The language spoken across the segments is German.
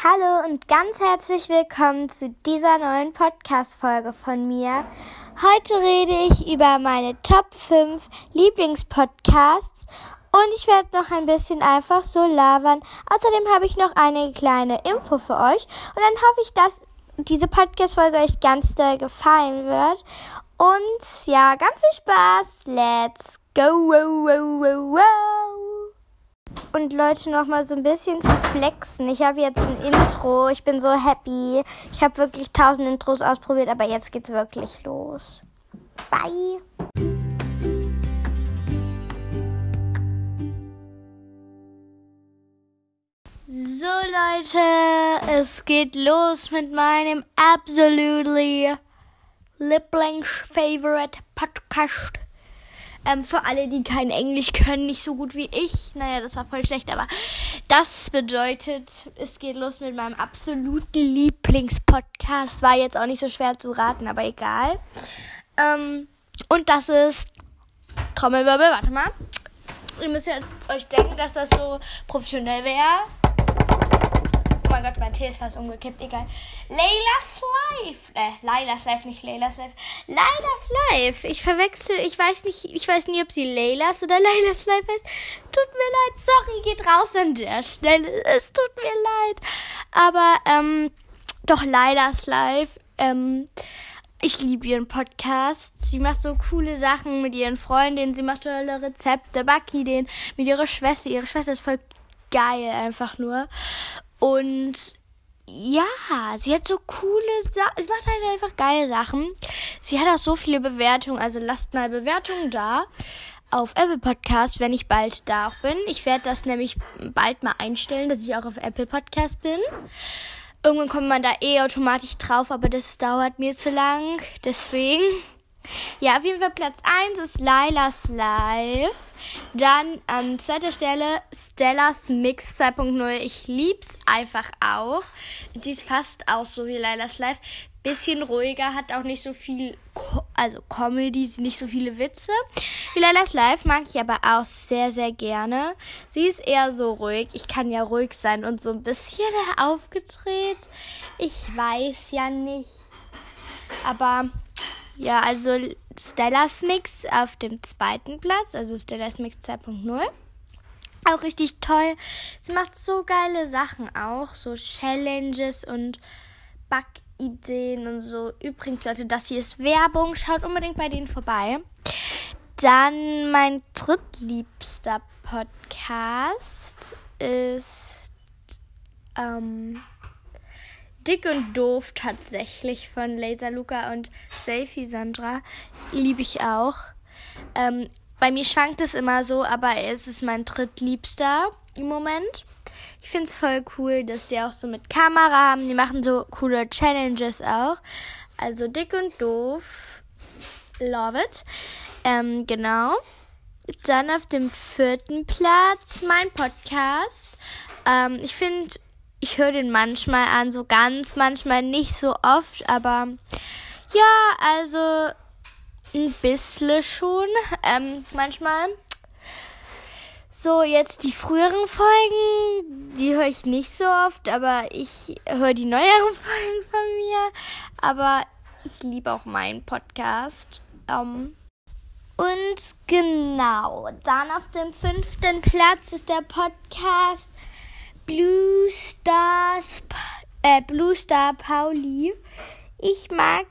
Hallo und ganz herzlich willkommen zu dieser neuen Podcast-Folge von mir. Heute rede ich über meine Top 5 Lieblingspodcasts und ich werde noch ein bisschen einfach so labern. Außerdem habe ich noch eine kleine Info für euch und dann hoffe ich, dass diese Podcast-Folge euch ganz doll gefallen wird. Und ja, ganz viel Spaß. Let's go. Und Leute noch mal so ein bisschen zu flexen. Ich habe jetzt ein Intro. Ich bin so happy. Ich habe wirklich tausend Intros ausprobiert, aber jetzt geht's wirklich los. Bye. So Leute, es geht los mit meinem absolutely Lieblings Favorite Podcast. Ähm, für alle, die kein Englisch können, nicht so gut wie ich. Naja, das war voll schlecht, aber das bedeutet, es geht los mit meinem absoluten Lieblingspodcast. War jetzt auch nicht so schwer zu raten, aber egal. Ähm, und das ist Trommelwirbel, warte mal. Ihr müsst jetzt euch denken, dass das so professionell wäre. Oh mein Gott, mein Tee ist fast umgekippt, egal. Layla's Life. Äh, Layla's Life, nicht Layla's Life. Layla's Life. Ich verwechsel, ich weiß nicht, ich weiß nie, ob sie Layla's oder Layla's Life heißt. Tut mir leid, sorry, geht raus an der Stelle. Es tut mir leid. Aber, ähm, doch Layla's Life, ähm, ich liebe ihren Podcast. Sie macht so coole Sachen mit ihren Freundinnen. Sie macht tolle Rezepte. Bucky den mit ihrer Schwester. Ihre Schwester ist voll geil, einfach nur. Und ja, sie hat so coole Sachen. Sie macht halt einfach geile Sachen. Sie hat auch so viele Bewertungen. Also lasst mal Bewertungen da auf Apple Podcast, wenn ich bald da auch bin. Ich werde das nämlich bald mal einstellen, dass ich auch auf Apple Podcast bin. Irgendwann kommt man da eh automatisch drauf, aber das dauert mir zu lang. Deswegen. Ja, auf jeden Fall Platz 1 ist Lilas Live. Dann an ähm, zweiter Stelle Stellas Mix 2.0. Ich lieb's einfach auch. Sie ist fast auch so wie Lilas Live. Bisschen ruhiger, hat auch nicht so viel, also Comedy, nicht so viele Witze. Wie Lilas Live mag ich aber auch sehr, sehr gerne. Sie ist eher so ruhig. Ich kann ja ruhig sein und so ein bisschen aufgedreht. Ich weiß ja nicht. Aber ja, also Stellas Mix auf dem zweiten Platz, also Stellas Mix 2.0. Auch richtig toll. Sie macht so geile Sachen auch, so Challenges und Backideen und so. Übrigens, Leute, das hier ist Werbung. Schaut unbedingt bei denen vorbei. Dann mein drittliebster Podcast ist ähm, Dick und Doof tatsächlich von Laser Luca und Selfie Sandra. Liebe ich auch. Ähm, bei mir schwankt es immer so, aber es ist mein drittliebster im Moment. Ich finde es voll cool, dass die auch so mit Kamera haben. Die machen so coole Challenges auch. Also Dick und Doof. Love it. Ähm, genau. Dann auf dem vierten Platz mein Podcast. Ähm, ich finde ich höre den manchmal an, so ganz manchmal nicht so oft, aber ja, also ein bisschen schon. Ähm, manchmal. So, jetzt die früheren Folgen, die höre ich nicht so oft, aber ich höre die neueren Folgen von mir. Aber ich liebe auch meinen Podcast. Ähm, und genau, dann auf dem fünften Platz ist der Podcast Blue Stars, äh, Blue Star Pauli. Ich mag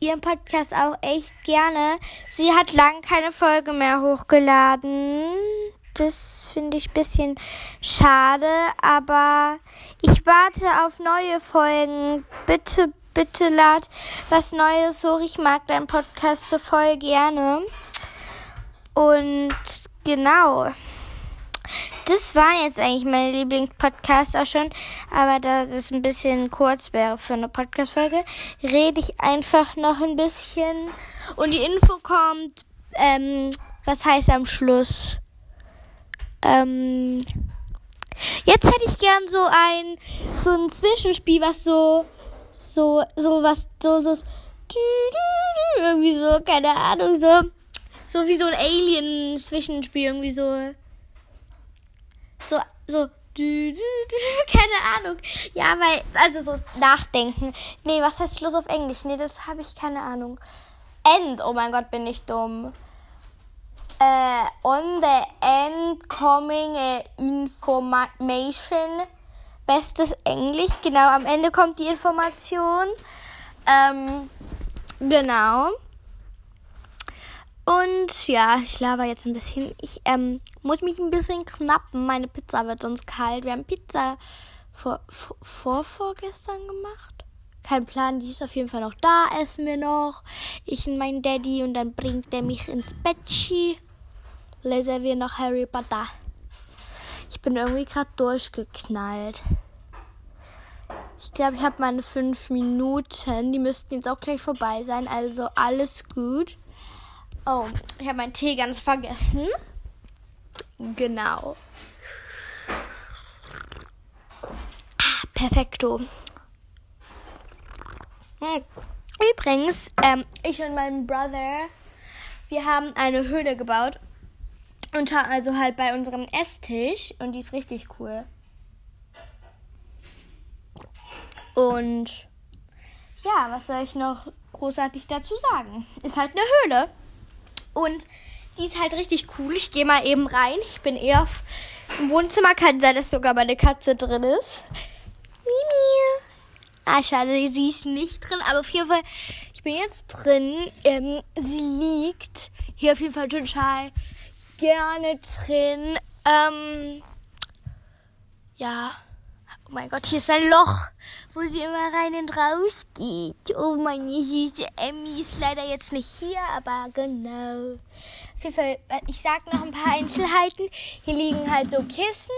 ihren Podcast auch echt gerne. Sie hat lang keine Folge mehr hochgeladen. Das finde ich ein bisschen schade, aber ich warte auf neue Folgen. Bitte, bitte lad was Neues hoch. Ich mag deinen Podcast so voll gerne. Und genau das waren jetzt eigentlich meine Lieblingspodcasts auch schon. Aber da das ein bisschen kurz wäre für eine Podcast-Folge, rede ich einfach noch ein bisschen. Und die Info kommt, ähm, was heißt am Schluss? Ähm, jetzt hätte ich gern so ein, so ein Zwischenspiel, was so, so, so was, so, so, irgendwie so, keine Ahnung, so, so wie so ein Alien-Zwischenspiel, irgendwie so so, so, Keine Ahnung. Ja, weil, also so nachdenken. Nee, was heißt Schluss auf Englisch? Nee, das habe ich keine Ahnung. End. Oh mein Gott, bin ich dumm. Äh, on the end coming uh, information. Bestes Englisch. Genau, am Ende kommt die Information. Ähm, genau. Und ja, ich laber jetzt ein bisschen. Ich ähm, muss mich ein bisschen knappen. Meine Pizza wird sonst kalt. Wir haben Pizza vor, vor, vor vorgestern gemacht. Kein Plan, die ist auf jeden Fall noch da. Essen wir noch. Ich und mein Daddy. Und dann bringt der mich ins Bettchi. Lesen wir noch Harry Potter. Ich bin irgendwie gerade durchgeknallt. Ich glaube, ich habe meine fünf Minuten. Die müssten jetzt auch gleich vorbei sein. Also alles gut. Oh, ich habe meinen Tee ganz vergessen. Genau. Ah, perfekto. Hm. Übrigens, ähm, ich und mein Brother, wir haben eine Höhle gebaut. Und also halt bei unserem Esstisch. Und die ist richtig cool. Und ja, was soll ich noch großartig dazu sagen? Ist halt eine Höhle. Und die ist halt richtig cool. Ich gehe mal eben rein. Ich bin eher auf, im Wohnzimmer. Kann sein, dass sogar meine Katze drin ist. Mimi. Ah, schade, sie ist nicht drin. Aber auf jeden Fall, ich bin jetzt drin. Ähm, sie liegt hier auf jeden Fall total gerne drin. Ähm, ja. Oh mein Gott, hier ist ein Loch, wo sie immer rein und raus geht. Oh, meine süße Emmy ist leider jetzt nicht hier, aber genau. Auf jeden Fall, äh, ich sag noch ein paar Einzelheiten. Hier liegen halt so Kissen,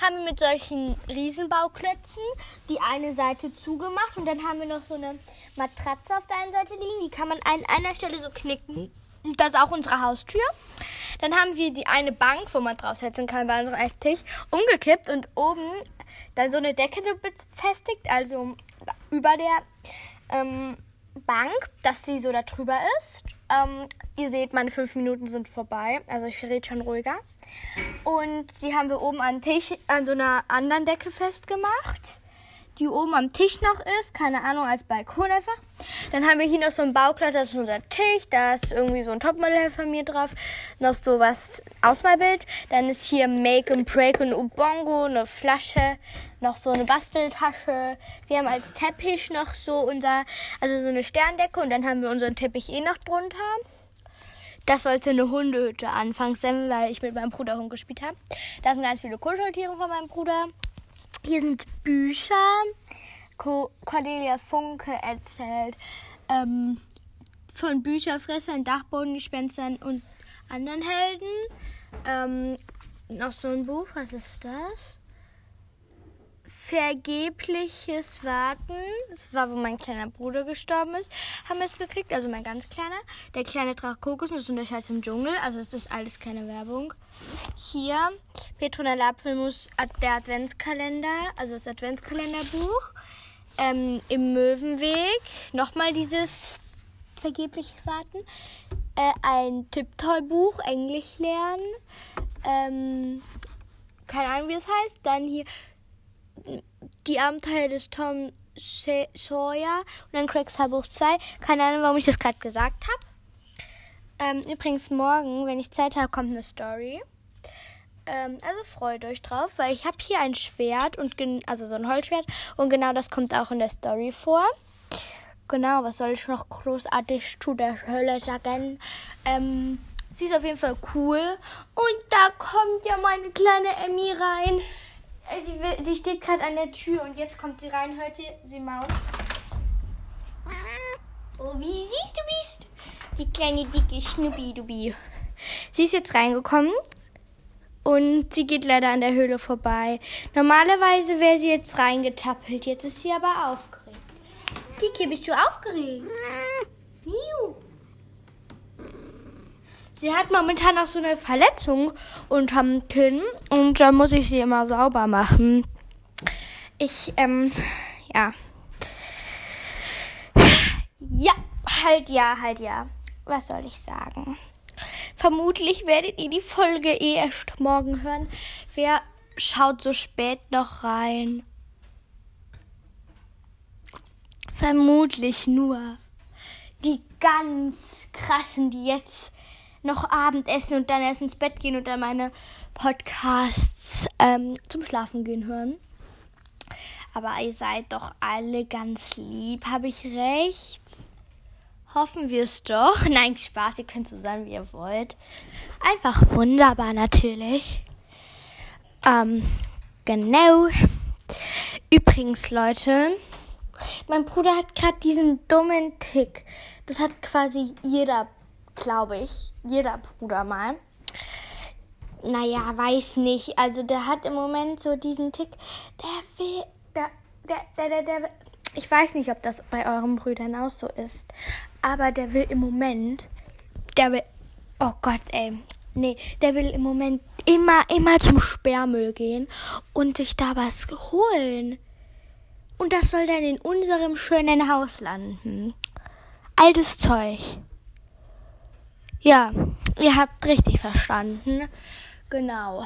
haben wir mit solchen Riesenbauklötzen die eine Seite zugemacht und dann haben wir noch so eine Matratze auf der einen Seite liegen. Die kann man an einer Stelle so knicken. Das ist auch unsere Haustür. Dann haben wir die eine Bank, wo man draufsetzen kann bei unserem Esstisch, umgekippt und oben dann so eine Decke so befestigt, also über der ähm, Bank, dass sie so da drüber ist. Ähm, ihr seht, meine fünf Minuten sind vorbei, also ich rede schon ruhiger. Und sie haben wir oben an, Tisch, an so einer anderen Decke festgemacht die oben am Tisch noch ist. Keine Ahnung, als Balkon einfach. Dann haben wir hier noch so ein Bauklotz, das ist unser Tisch. Da ist irgendwie so ein Topmodell von mir drauf. Noch so was Ausmalbild. Dann ist hier Make and Break und Ubongo, eine Flasche, noch so eine Basteltasche. Wir haben als Teppich noch so unser, also so eine Sterndecke und dann haben wir unseren Teppich eh noch drunter. Das sollte eine Hundehütte anfangs sein, weil ich mit meinem Bruder Hund gespielt habe. Da sind ganz viele Kuscheltiere von meinem Bruder. Hier sind Bücher. Cordelia Funke erzählt ähm, von Bücherfressern, Dachbodengespenstern und anderen Helden. Ähm, noch so ein Buch, was ist das? Vergebliches Warten. Das war, wo mein kleiner Bruder gestorben ist. Haben wir es gekriegt, also mein ganz kleiner. Der kleine Drache Kokosnuss und der Schatz im Dschungel. Also es ist alles keine Werbung. Hier Petronella Apfelmus, der Adventskalender, also das Adventskalenderbuch. Ähm, Im Möwenweg nochmal dieses vergebliches Warten. Äh, ein Tipptoy-Buch, Englisch lernen. Ähm, keine Ahnung, wie es heißt. Dann hier die Abenteuer des Tom Sawyer und dann Craigs Tagebuch 2. Keine Ahnung, warum ich das gerade gesagt habe. Ähm, übrigens, morgen, wenn ich Zeit habe, kommt eine Story. Ähm, also freut euch drauf, weil ich habe hier ein Schwert und also so ein Holzschwert und genau das kommt auch in der Story vor. Genau, was soll ich noch großartig zu der Hölle sagen? Ähm, sie ist auf jeden Fall cool. Und da kommt ja meine kleine Emmy rein. Äh, sie, will, sie steht gerade an der Tür und jetzt kommt sie rein. Hört sie Maus? Oh, wie süß du bist. Die kleine dicke Schnuppi-Dubi. Sie ist jetzt reingekommen und sie geht leider an der Höhle vorbei. Normalerweise wäre sie jetzt reingetappelt. Jetzt ist sie aber aufgeregt. Dicke, bist du aufgeregt? Miu. Sie hat momentan auch so eine Verletzung unterm Kinn und da muss ich sie immer sauber machen. Ich, ähm, ja. Ja, halt ja, halt ja. Was soll ich sagen? Vermutlich werdet ihr die Folge eh erst morgen hören. Wer schaut so spät noch rein? Vermutlich nur die ganz krassen, die jetzt noch Abend essen und dann erst ins Bett gehen und dann meine Podcasts ähm, zum Schlafen gehen hören. Aber ihr seid doch alle ganz lieb, habe ich recht? Hoffen wir es doch. Nein, Spaß, ihr könnt so sein, wie ihr wollt. Einfach wunderbar natürlich. Ähm, genau. Übrigens, Leute, mein Bruder hat gerade diesen dummen Tick. Das hat quasi jeder, glaube ich, jeder Bruder mal. Naja, weiß nicht. Also der hat im Moment so diesen Tick. Der will, der, der, der, der, der ich weiß nicht, ob das bei euren Brüdern auch so ist. Aber der will im Moment, der will, oh Gott, ey. Nee, der will im Moment immer, immer zum Sperrmüll gehen und sich da was holen. Und das soll dann in unserem schönen Haus landen. Altes Zeug. Ja, ihr habt richtig verstanden. Genau.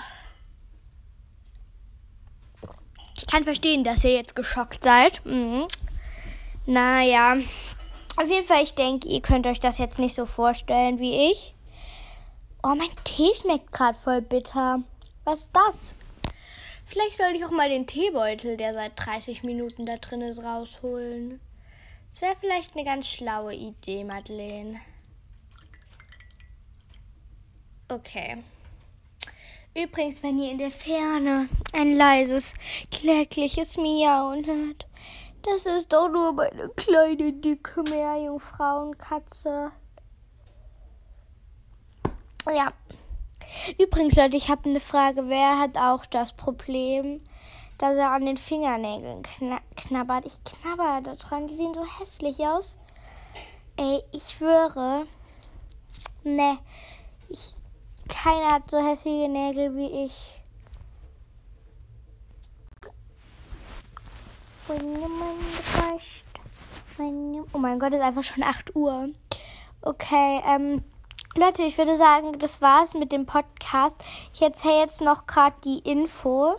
Ich kann verstehen, dass ihr jetzt geschockt seid. Mhm. Naja, auf jeden Fall, ich denke, ihr könnt euch das jetzt nicht so vorstellen wie ich. Oh, mein Tee schmeckt gerade voll bitter. Was ist das? Vielleicht sollte ich auch mal den Teebeutel, der seit 30 Minuten da drin ist, rausholen. Das wäre vielleicht eine ganz schlaue Idee, Madeleine. Okay. Übrigens, wenn ihr in der Ferne ein leises, klägliches Miauen hört, das ist doch nur meine kleine, dicke Meerjungfrauenkatze. Ja, Übrigens, Leute, ich habe eine Frage. Wer hat auch das Problem, dass er an den Fingernägeln kna knabbert? Ich knabber da dran. Die sehen so hässlich aus. Ey, ich schwöre. Ne. Ich, keiner hat so hässliche Nägel wie ich. Oh mein Gott, ist einfach schon 8 Uhr. Okay, ähm. Leute, ich würde sagen, das war's mit dem Podcast. Ich erzähle jetzt noch gerade die Info.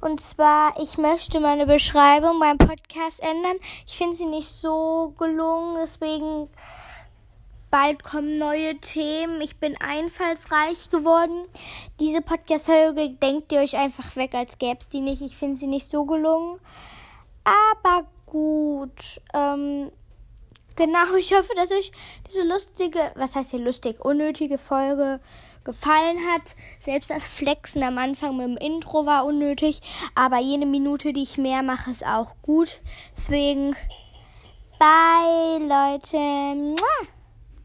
Und zwar, ich möchte meine Beschreibung beim Podcast ändern. Ich finde sie nicht so gelungen, deswegen bald kommen neue Themen. Ich bin einfallsreich geworden. Diese Podcast-Folge denkt ihr euch einfach weg, als gäbe es die nicht. Ich finde sie nicht so gelungen. Aber gut. Ähm, Genau, ich hoffe, dass euch diese lustige, was heißt hier lustig, unnötige Folge gefallen hat. Selbst das Flexen am Anfang mit dem Intro war unnötig, aber jede Minute, die ich mehr mache, ist auch gut. Deswegen, bye Leute. Mua.